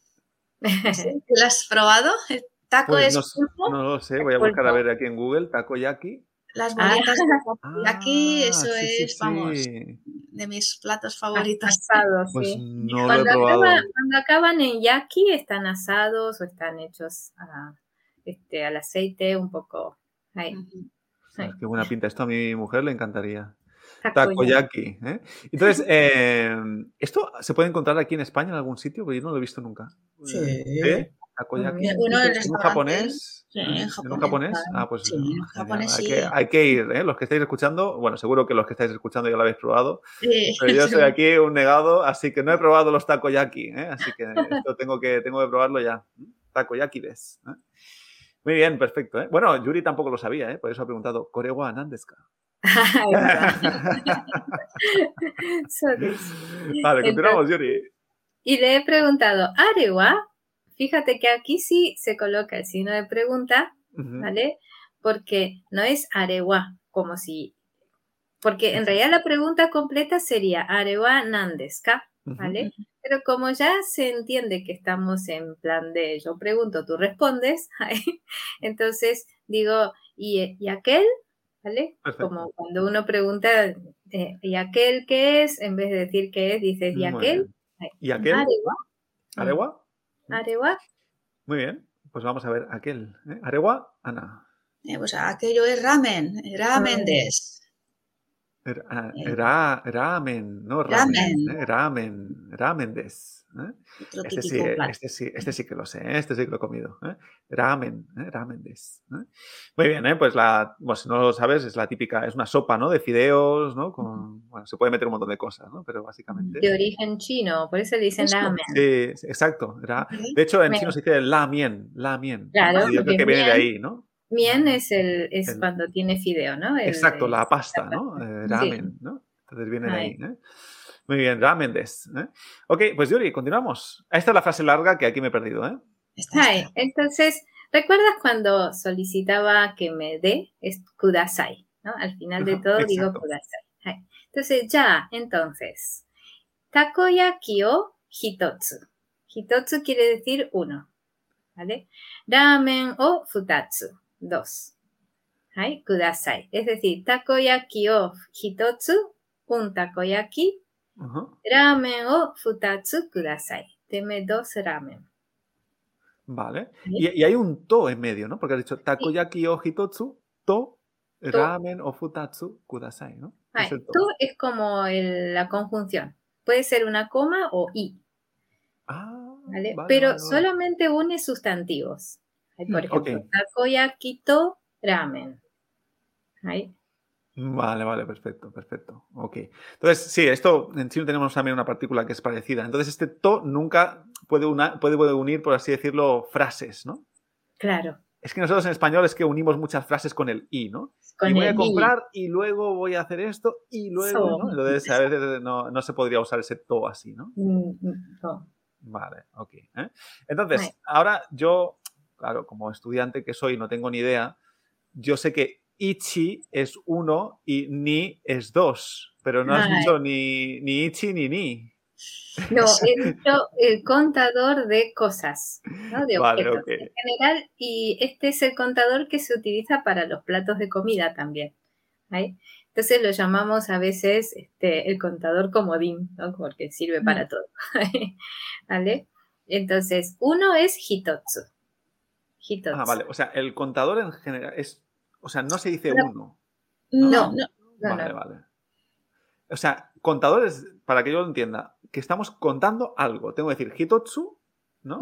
¿Lo (laughs) has probado? ¿El taco pues es no, no, lo sé, voy a buscar a ver aquí en Google, takoyaki. Las bolitas de aquí, ah, eso es, vamos, de mis platos favoritos. Asados, pues sí. No cuando, acaba, cuando, acaban en yaki, están asados o están hechos a, este, al aceite, un poco. Ahí. Qué buena pinta. Esto a mi mujer le encantaría. Takoyaki. ¿eh? Entonces, (laughs) eh, ¿esto se puede encontrar aquí en España en algún sitio? Porque yo no lo he visto nunca. Sí. ¿Eh? Takoyaki. ¿En un japonés? Sí, en japonés. ¿En un japonés? Ah, pues sí, en japonés hay, sí. que, hay, que, ir, ¿eh? Los que estáis escuchando, bueno, seguro que los que estáis escuchando ya lo habéis probado. Sí, pero yo soy (laughs) aquí un negado, así que no he probado los takoyaki, ¿eh? Así que esto tengo que, tengo que probarlo ya. Takoyaki des. ¿eh? Muy bien, perfecto. ¿eh? Bueno, Yuri tampoco lo sabía, ¿eh? por eso ha preguntado, ¿Korewa nandeska? (laughs) (laughs) vale, continuamos, Yuri. Y le he preguntado, ¿Arewa? Fíjate que aquí sí se coloca el signo de pregunta, ¿vale? Porque no es arewa, como si porque en realidad la pregunta completa sería Arewa Nandeska, ¿vale? Pero como ya se entiende que estamos en plan de yo pregunto, tú respondes, (laughs) entonces digo, ¿y, ¿y aquel? ¿Vale? Como cuando uno pregunta, eh, ¿y aquel qué es? En vez de decir qué es, dices, ¿y aquel? ¿Y aquel? Arewa. ¿Arewa? Arewa. Muy bien, pues vamos a ver aquel. ¿eh? ¿Arewa? Ana. Eh, pues aquello es ramen, ramen des. Era, era, ramen, no ramen, ramen, ramen, ramen des. ¿eh? Este, sí, este, sí, este sí que lo sé, ¿eh? este sí que lo he comido. ¿eh? Ramen, ¿eh? ramen des. Muy bien, ¿eh? pues la, bueno, si no lo sabes, es la típica, es una sopa, ¿no? De fideos, ¿no? Con, bueno, se puede meter un montón de cosas, ¿no? Pero básicamente. De origen chino, por eso le dicen ramen. Sí, exacto. Era, de hecho, en chino se dice la mien, la mien. Claro. Yo creo que viene de ahí, ¿no? Mien es, el, es cuando tiene fideo, ¿no? exacto, la pasta, ¿no? Eh, ramen, ¿no? Entonces viene de ahí. ¿eh? Muy bien, ramen des. ¿eh? Ok, pues Yuri, continuamos. Esta es la frase larga que aquí me he perdido, ¿eh? Hi. Entonces, ¿recuerdas cuando solicitaba que me dé? Es kudasai, ¿no? Al final de todo digo kudasai. Entonces, ya, entonces. Takoyaki o hitotsu. Hitotsu quiere decir uno. ¿Vale? Ramen o futatsu. 2. ¿Hay? Kudasai. Es decir, takoyaki o hitotsu, un takoyaki. Ramen o futatsu kudasai. Deme dos ramen. Vale. Y, hay un to en medio, ¿no? Porque has dicho takoyaki o hitotsu, to, ramen o futatsu kudasai, ¿no? Es to. es como la conjunción. Puede ser una coma o i. Ah, ¿vale? Pero solamente une sustantivos. Por ejemplo, takoyaki to ramen. Ahí. Vale, vale, perfecto, perfecto. Ok. Entonces, sí, esto en chino tenemos también una partícula que es parecida. Entonces, este to nunca puede, una, puede unir, por así decirlo, frases, ¿no? Claro. Es que nosotros en español es que unimos muchas frases con el i, ¿no? y voy a comprar y luego voy a hacer esto y luego, ¿no? Entonces, a veces no, se podría usar ese to así, ¿no? Mm, mm, no. Vale, ok. ¿eh? Entonces, ahora yo claro, como estudiante que soy, no tengo ni idea, yo sé que Ichi es uno y Ni es dos, pero no has dicho ni, ni Ichi ni Ni. No, (laughs) he dicho el contador de cosas, ¿no? de objetos en general, y este es el contador que se utiliza para los platos de comida también. Entonces lo llamamos a veces este, el contador comodín, ¿no? porque sirve para mm. todo. (laughs) ¿Vale? Entonces, uno es hitotsu. Ah, vale. O sea, el contador en general es. O sea, no se dice uno. No, no. vale, vale. O sea, contadores, para que yo lo entienda, que estamos contando algo. Tengo que decir hitotsu, ¿no?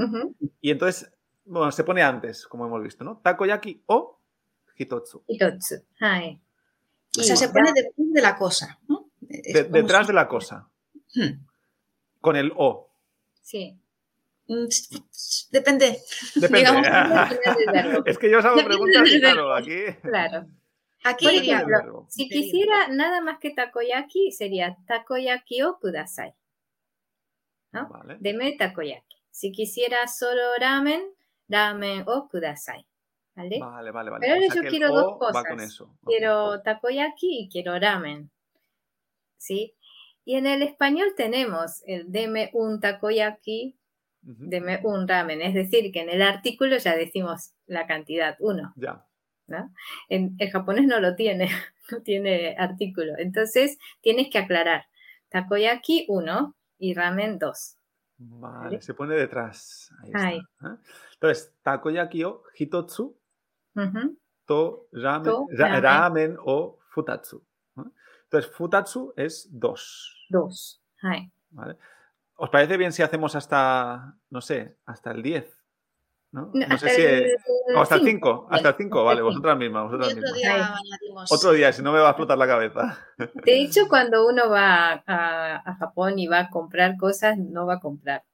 Y entonces, bueno, se pone antes, como hemos visto, ¿no? Takoyaki o hitotsu. Hitotsu. O sea, se pone detrás de la cosa, ¿no? detrás de la cosa. Hmm. Con el o. Sí. Mm, depende. (laughs) Es que yo os hago preguntas y claro, aquí. (laughs) Claro. Aquí, Por ejemplo, si quisiera nada más que takoyaki, sería takoyaki o kudasai. ¿no? Vale. Deme takoyaki. Si quisiera solo ramen, ramen o kudasai. ¿Vale? Vale, vale, vale. Pero ahora yo quiero dos cosas. Quiero takoyaki y quiero ramen. ¿Sí? Y en el español tenemos el deme un takoyaki deme un ramen. Es decir, que en el artículo ya decimos la cantidad, uno. Ya. En el japonés no lo tiene, (laughs) no tiene artículo. Entonces tienes que aclarar. Takoyaki, uno, y ramen, dos. Vale, se pone detrás. Ahí está. ¿eh? Entonces, takoyaki o hitotsu, to, ramen, o futatsu. Entonces, futatsu es dos. Dos. Vale. ¿Os parece bien si hacemos hasta, no sé, hasta el 10? ¿no? no sé si. hasta el 5. Hasta el 5, vale, vosotras mismas. Vosotras otro, Día otro día, si no me va a explotar la cabeza. De hecho, cuando uno va a, Japón y va a comprar cosas, no va a comprar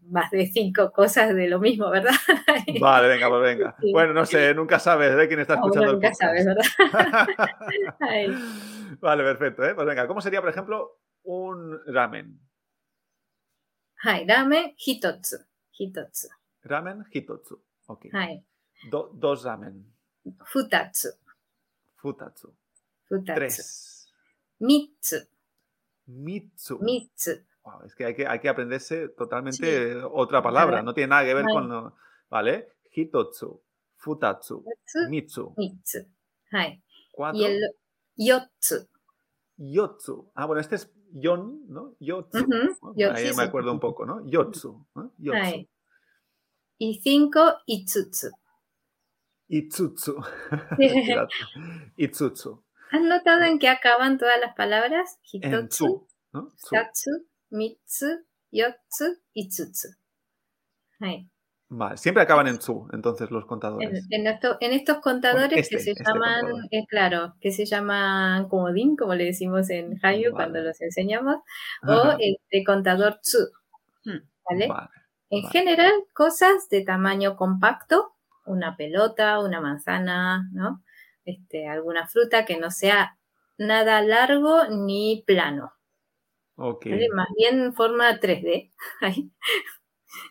más de cinco cosas de lo mismo, ¿verdad? (laughs) Vale, venga, pues venga. Bueno, no sé, nunca sabes de quién está escuchando nunca sabes, ¿verdad? (laughs) vale, perfecto. ¿eh? Pues venga, ¿cómo sería, por ejemplo, un ramen? はい、ラーメン一つ。一つ。ラーメン一つ。OK。はい。ど、dos ramen。二つ。二つ。二つ。tres。 mitsu. Mitsu. Mitsu. Wow, es que hay, que hay que aprenderse totalmente sí. otra palabra, no tiene nada que ver Vale. con... lo- ¿Vale? Hitotsu, futatsu, Mitsu. mitsu. 3つ。はい。 Cuatro. Y el 4つ。 Yotsu. Ah, bueno, este es yon, ¿no? Yotsu. Ahí me acuerdo un poco, ¿no? Yotsu. ¿no? Yotsu. Y cinco, Itsutsu. Itsutsu. (laughs) itsutsu. ¿Has notado en qué acaban todas las palabras? Hitotsu, Satsu, Mitsu, Yotsu, Itsutsu. Vale, siempre acaban en su, entonces los contadores. En, en, en estos contadores que este, se este llaman, eh, claro, que se llaman comodín, como le decimos en Hayu cuando los enseñamos, o este contador tsu. Hmm. ¿vale? en general, cosas de tamaño compacto, una pelota, una manzana, ¿no? Este, alguna fruta que no sea nada largo ni plano. Más bien forma 3D. (laughs)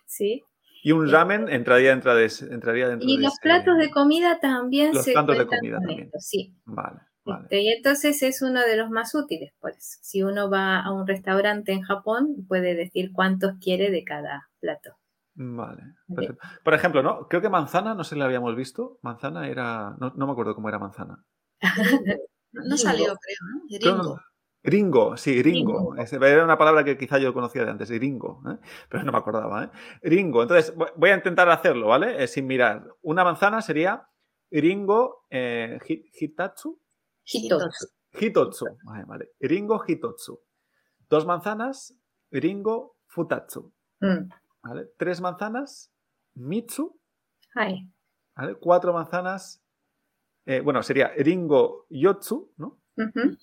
¿Sí? Y un ramen entraría, dentro de ese- entraría dentro Y de los ese- platos de comida también Los se platos de comida con también. esto, sí. Vale, vale. Este, y entonces es uno de los más útiles, pues. Si uno va a un restaurante en Japón, puede decir cuántos quiere de cada plato. Vale. Por ejemplo, ¿no? Creo que manzana, no sé si la habíamos visto. Manzana era. No, no me acuerdo cómo era manzana. (laughs) No salió, creo, ¿no? Creo-. Ringo, sí, ringo. Ringo. Era una palabra que quizá yo conocía de antes, ringo, ¿eh? pero no me acordaba. ¿eh? Ringo. Entonces, vo- voy a intentar hacerlo, ¿vale? Eh, sin mirar. Una manzana sería ringo hi- hitatsu, Hitotsu. hitotsu. Vale, vale. Ringo hitotsu. Dos manzanas, ringo futatsu. Mm. ¿vale? Tres manzanas, mitsu. Hai. ¿vale? Cuatro manzanas, bueno, sería ringo yotsu, ¿no? Ujú.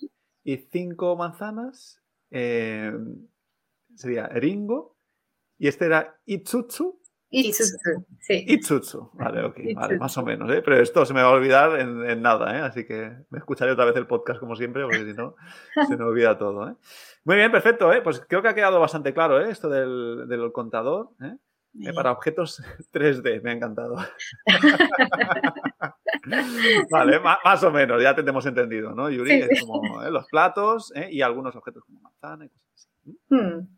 Y cinco manzanas eh, sería ringo. Y este era itsutsu. Itsutsu. Sí. Itsutsu. Vale, ok, vale, más o menos. ¿eh? Pero esto se me va a olvidar en, en nada, ¿eh? Así que me escucharé otra vez el podcast como siempre, porque si no, (laughs) se me olvida todo. ¿eh? Muy bien, perfecto. ¿eh? Pues creo que ha quedado bastante claro ¿eh? esto del, del contador. Eh, para objetos (laughs) 3D, me ha encantado. (laughs) (laughs) vale, más o menos, ya te hemos entendido, ¿no, Yuri? Sí, Es como ¿eh? los platos ¿eh? y algunos objetos como manzana y cosas así. Mm.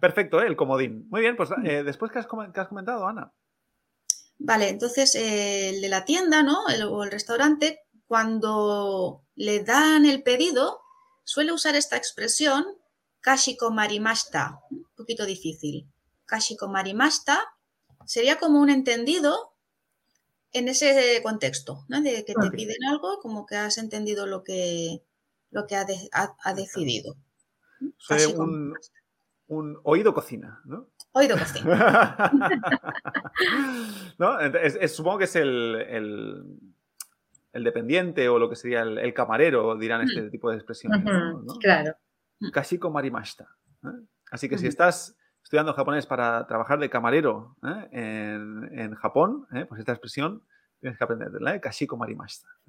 Perfecto, ¿eh? el comodín. Muy bien, pues eh, después, ¿qué has, has comentado, Ana? Vale, entonces eh, el de la tienda, ¿no? El- o el restaurante, cuando le dan el pedido, suele usar esta expresión kashiko marimashita, un poquito difícil. Kashiko marimashita sería como un entendido en ese contexto, ¿no? De que te piden algo, como que has entendido lo que, lo que ha, de- ha- ha decidido. Soy un, oído cocina, ¿no? Oído cocina. (laughs) ¿No? Es- es- supongo que es el, el- el dependiente o lo que sería el, el camarero, dirán este tipo de expresiones. ¿no? Ujú, ¿no? Claro. Kashiko marimashita. ¿eh? Así que si estás estudiando japonés para trabajar de camarero ¿eh? en, en Japón, ¿eh? pues esta expresión tienes que aprenderla, ¿eh? Kashiko marimashita. (laughs)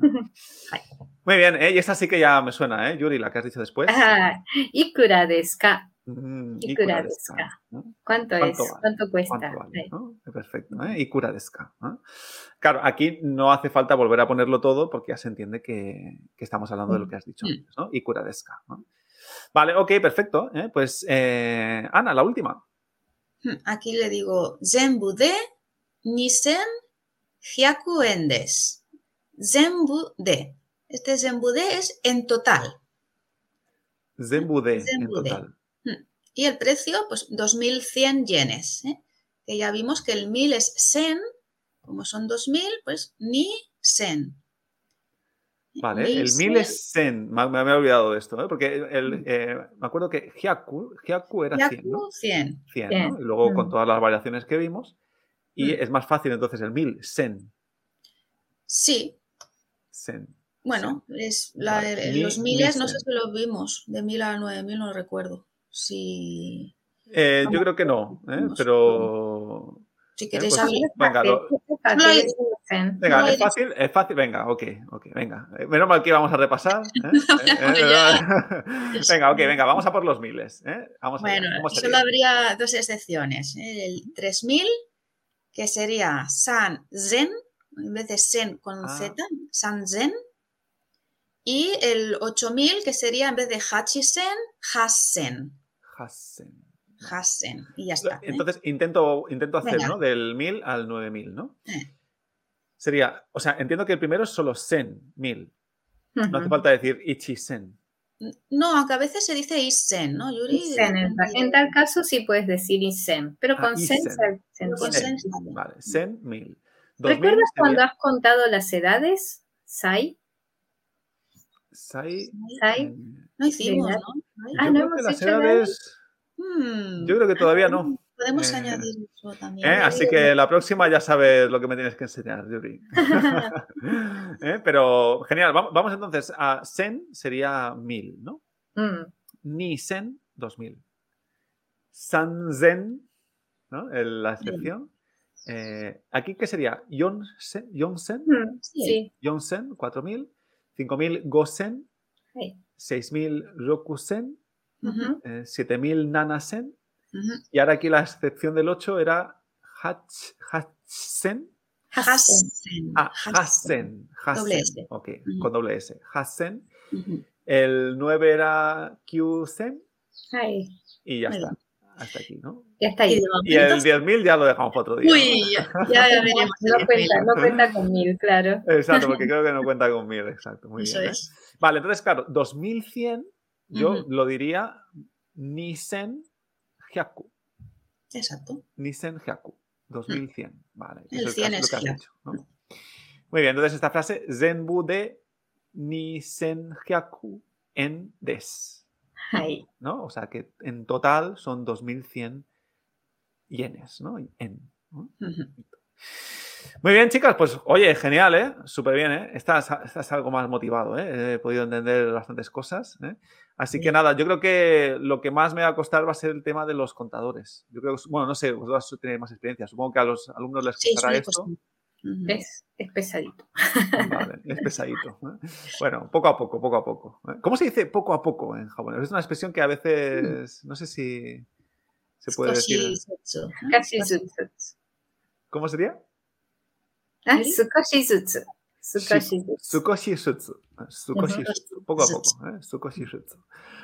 Muy bien, ¿eh? y esta sí que ya me suena, ¿eh? Yuri, la que has dicho después. Ah, ikura desu ka? Mm, ikura. ¿Cuánto, ¿Cuánto es? vale? ¿Cuánto cuesta? ¿Cuánto vale? Hai. ¿no? Perfecto, ¿eh? Ikura desu ka, ¿no? Claro, aquí no hace falta volver a ponerlo todo porque ya se entiende que, que estamos hablando de lo que has dicho Mm. antes, ¿no? Ikura desu. Vale, ok, perfecto. Pues, Ana, la última. Aquí le digo, zenbu de nisen hyaku en desu. Zenbu de. Este zenbu de es en total. Zenbu de, en total. Y el precio, pues 2.100 yenes. ¿eh? Que ya vimos que el 1000 es sen. Como son 2.000, pues ni sen. Vale, el mil es sen. Me, me había olvidado de esto, ¿eh? porque el, eh, me acuerdo que hyaku, hyaku era 100, ¿no? Hyaku 100. 100, Cien. ¿no? Y luego con Mm. todas las variaciones que vimos. Y Mm. es más fácil entonces el mil, sen. Sí, Sen. bueno, es la- Vale. los miles no sé si los vimos. De 1000 a 9000 no recuerdo. Si, Eh, yo creo que no, pero... si queréis pues, saber. venga, lo- (laughs) Venga, No es fácil, es fácil, venga, ok, ok, venga. Eh, Menos mal que íbamos a repasar. (laughs) ¿eh? Eh, eh, (laughs) venga, ok, venga, vamos a por los miles. ¿eh? Vamos a ver, Bueno, ¿cómo solo habría dos excepciones. ¿eh? El 3000, que sería San Zen, en vez de Sen con Ah. Z, San Zen. Y el 8000, que sería en vez de hachisen, hasen. Hasen. Hasen. Y ya está. ¿eh? Entonces intento, intento hacer, ¿no? Del 1000 al 9000, ¿no? Eh. Sería, o sea, entiendo que el primero es solo sen, 1000. No hace falta decir ichisen. No, aunque a veces se dice isen, ¿no, Yuri? Isen, en, ta- en tal caso sí puedes decir isen, pero Ah, con sen con sen bien. Vale, sen, 1000. 2000 ¿Recuerdas cuando sería has contado las edades, Sai? sai, Sai. No hicimos. ¿no? Ah, yo no creo que hemos las hecho edades. hmm. Yo creo que todavía no. Podemos Eh, añadir eso también. ¿eh? Así que la próxima ya sabes lo que me tienes que enseñar, Yuri. (laughs) (laughs) ¿Eh? Pero genial. Vam- Vamos entonces a sen sería 1000, ¿no? Mm, Ni sen, 2000. Sanzen, ¿no? El- la excepción. Eh, ¿Aquí qué sería? Yonsen, Yonsen, mm, Sí. sí. Yonsen, 4000. 5000 Gosen, Hey. 6000 Rokusen, Ujú, eh, 7000 Nanasen. Ujú. Y ahora aquí la excepción del 8 era Hach, Hachsen. Hasen. Ah. Hassen. Hassen. Doble S. Ok, Ujú. con doble S. Hassen. Ujú. El 9 era Kyusen. Ay, Y ya Muy está. Hasta aquí, ¿no? ya está Y ahí. Y el momento- 10.000 ya lo dejamos para otro día. ¿no? Uy, ya, ya (laughs) veremos. No cuenta, no cuenta con mil, claro. Exacto, porque creo que no cuenta con 1000, exacto. Muy Eso bien. ¿eh? es. Vale, entonces, claro, 2100, yo Ujú. lo diría Nisen Hyaku. Exacto. Nisen Hyaku. 2100. Vale. El eso es 100 lo es que has hyaku. dicho, ¿no? Muy bien, entonces esta frase, Zenbu de Nisen Hyaku en des. Ay, ¿no? O sea que en total son 2100 yenes, ¿no? En, ¿no? Ujú. Muy bien, chicas, pues oye, genial, ¿eh? Súper bien, ¿eh? Estás, estás algo más motivado, ¿eh? He podido entender bastantes cosas, ¿eh? Así que Bien. nada, yo creo que lo que más me va a costar va a ser el tema de los contadores. Yo creo que, bueno, no sé, vosotros tenéis más experiencia. Supongo que a los alumnos les Sí, costará suele esto. es, es pesadito. Vale, es (laughs) pesadito. ¿eh? Bueno, poco a poco, poco a poco. ¿eh? ¿Cómo se dice poco a poco en japonés? Es una expresión que a veces, no sé si se puede decir. setsu, ¿no? ¿Cómo sería? Ah, ¿Sí? sukoshi zutsu. Sukoshi zutsu. Sukoshi Shutsu. Sukoshi Ujú. Shutsu. Poco a poco. ¿eh?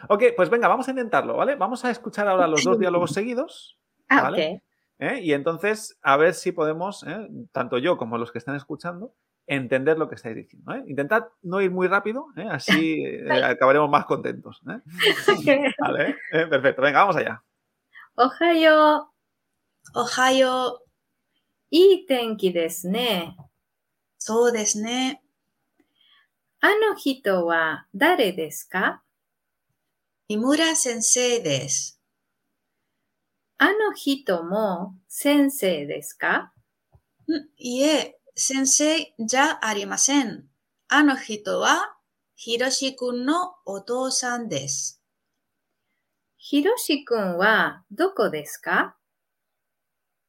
Ok, pues venga, vamos a intentarlo, ¿vale? Vamos a escuchar ahora los dos (laughs) diálogos seguidos. Ah, Vale. ok. ¿eh? Y entonces, a ver si podemos, ¿eh? tanto yo como los que están escuchando, entender lo que estáis diciendo. ¿eh? Intentad no ir muy rápido, ¿eh? así (laughs) acabaremos más contentos. (laughs) Vale, perfecto. Venga, vamos allá. Ohayo, Ohayo, いい天気ですね。そうですね。あの人は誰ですか？井村先生です。あの人も先生ですか？んいえ、先生じゃありません。あの人は、ひろしくんのお父さんです。ひろしくんはどこですか？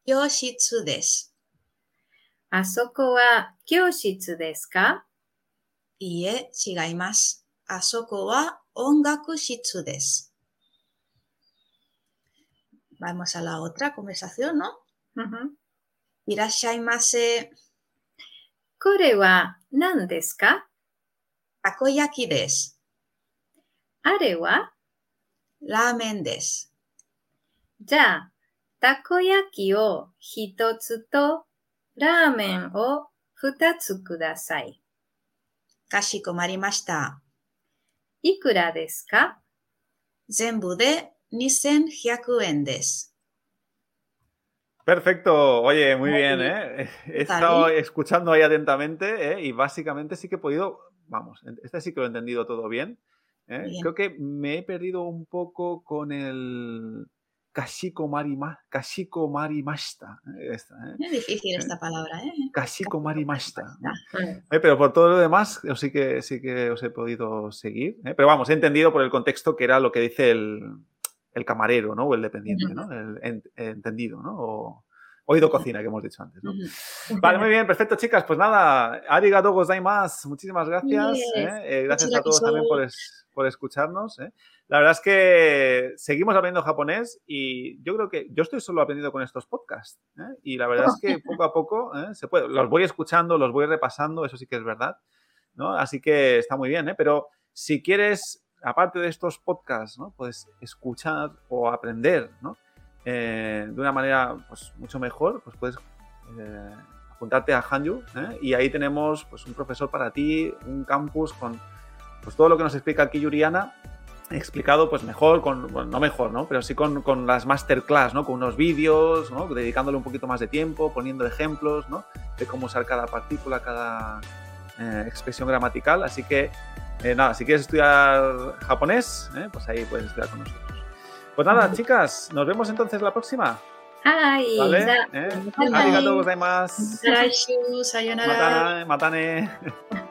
教室です。あそこは教室ですか？いいえ、違います。あそこは音楽室です。Vamos a la otra conversación, ¿no? いらっしゃいませ。これは何ですか？たこ焼きです。あれは？ラーメンです。じゃあ、たこ焼きを一つとラーメンを二つください。かしこまりました。いくらですか全部で2100円です。 Perfecto, oye, muy Muy bien, bien. ¿eh? He Está estado bien. escuchando ahí atentamente ¿eh? y básicamente sí que he podido, vamos, este sí que lo he entendido todo bien. ¿eh? Bien. Creo que me he perdido un poco con el Kashiko Marima, Kashiko Marimashita. ¿eh? Esta, ¿eh? Es difícil esta palabra, ¿eh? Kashiko Marimashita. ¿no? うん Eh, Pero por todo lo demás, yo sí que, sí que os he podido seguir. ¿eh? Pero vamos, he entendido por el contexto que era lo que dice el, el camarero, ¿no? O el dependiente, ¿no? El en- entendido, ¿no? O oído cocina, que hemos dicho antes, ¿no? Vale, muy bien, perfecto, chicas. Pues nada, arigato gozaimasu. Muchísimas gracias. ¿eh? Eh, gracias a todos también por, es- por escucharnos. ¿eh? La verdad es que seguimos aprendiendo japonés y yo creo que yo estoy solo aprendiendo con estos podcasts. Y la verdad es que (laughs) poco a poco se puede. Los voy escuchando, los voy repasando, eso sí que es verdad. ¿no? Así que está muy bien. Pero si quieres, aparte de estos podcasts, ¿no? Puedes escuchar o aprender, ¿no? Eh, de una manera pues, mucho mejor, pues puedes eh, apuntarte a Hanyu ¿eh? y ahí tenemos pues, un profesor para ti, un campus con pues, todo lo que nos explica aquí Yuriana explicado pues mejor, con, bueno, no mejor, ¿no? Pero sí con, con las masterclass, ¿no? Con unos vídeos, ¿no? Dedicándole un poquito más de tiempo, poniendo ejemplos, ¿no? De cómo usar cada partícula, cada eh, expresión gramatical. Así que, eh, nada, si quieres estudiar japonés, ¿eh? pues ahí puedes estudiar con nosotros. Pues nada, chicas, nos vemos entonces la próxima. Ay, ¿Vale? ¿Eh? Arigatou gozaimasu. Sayonara. Matane. matane.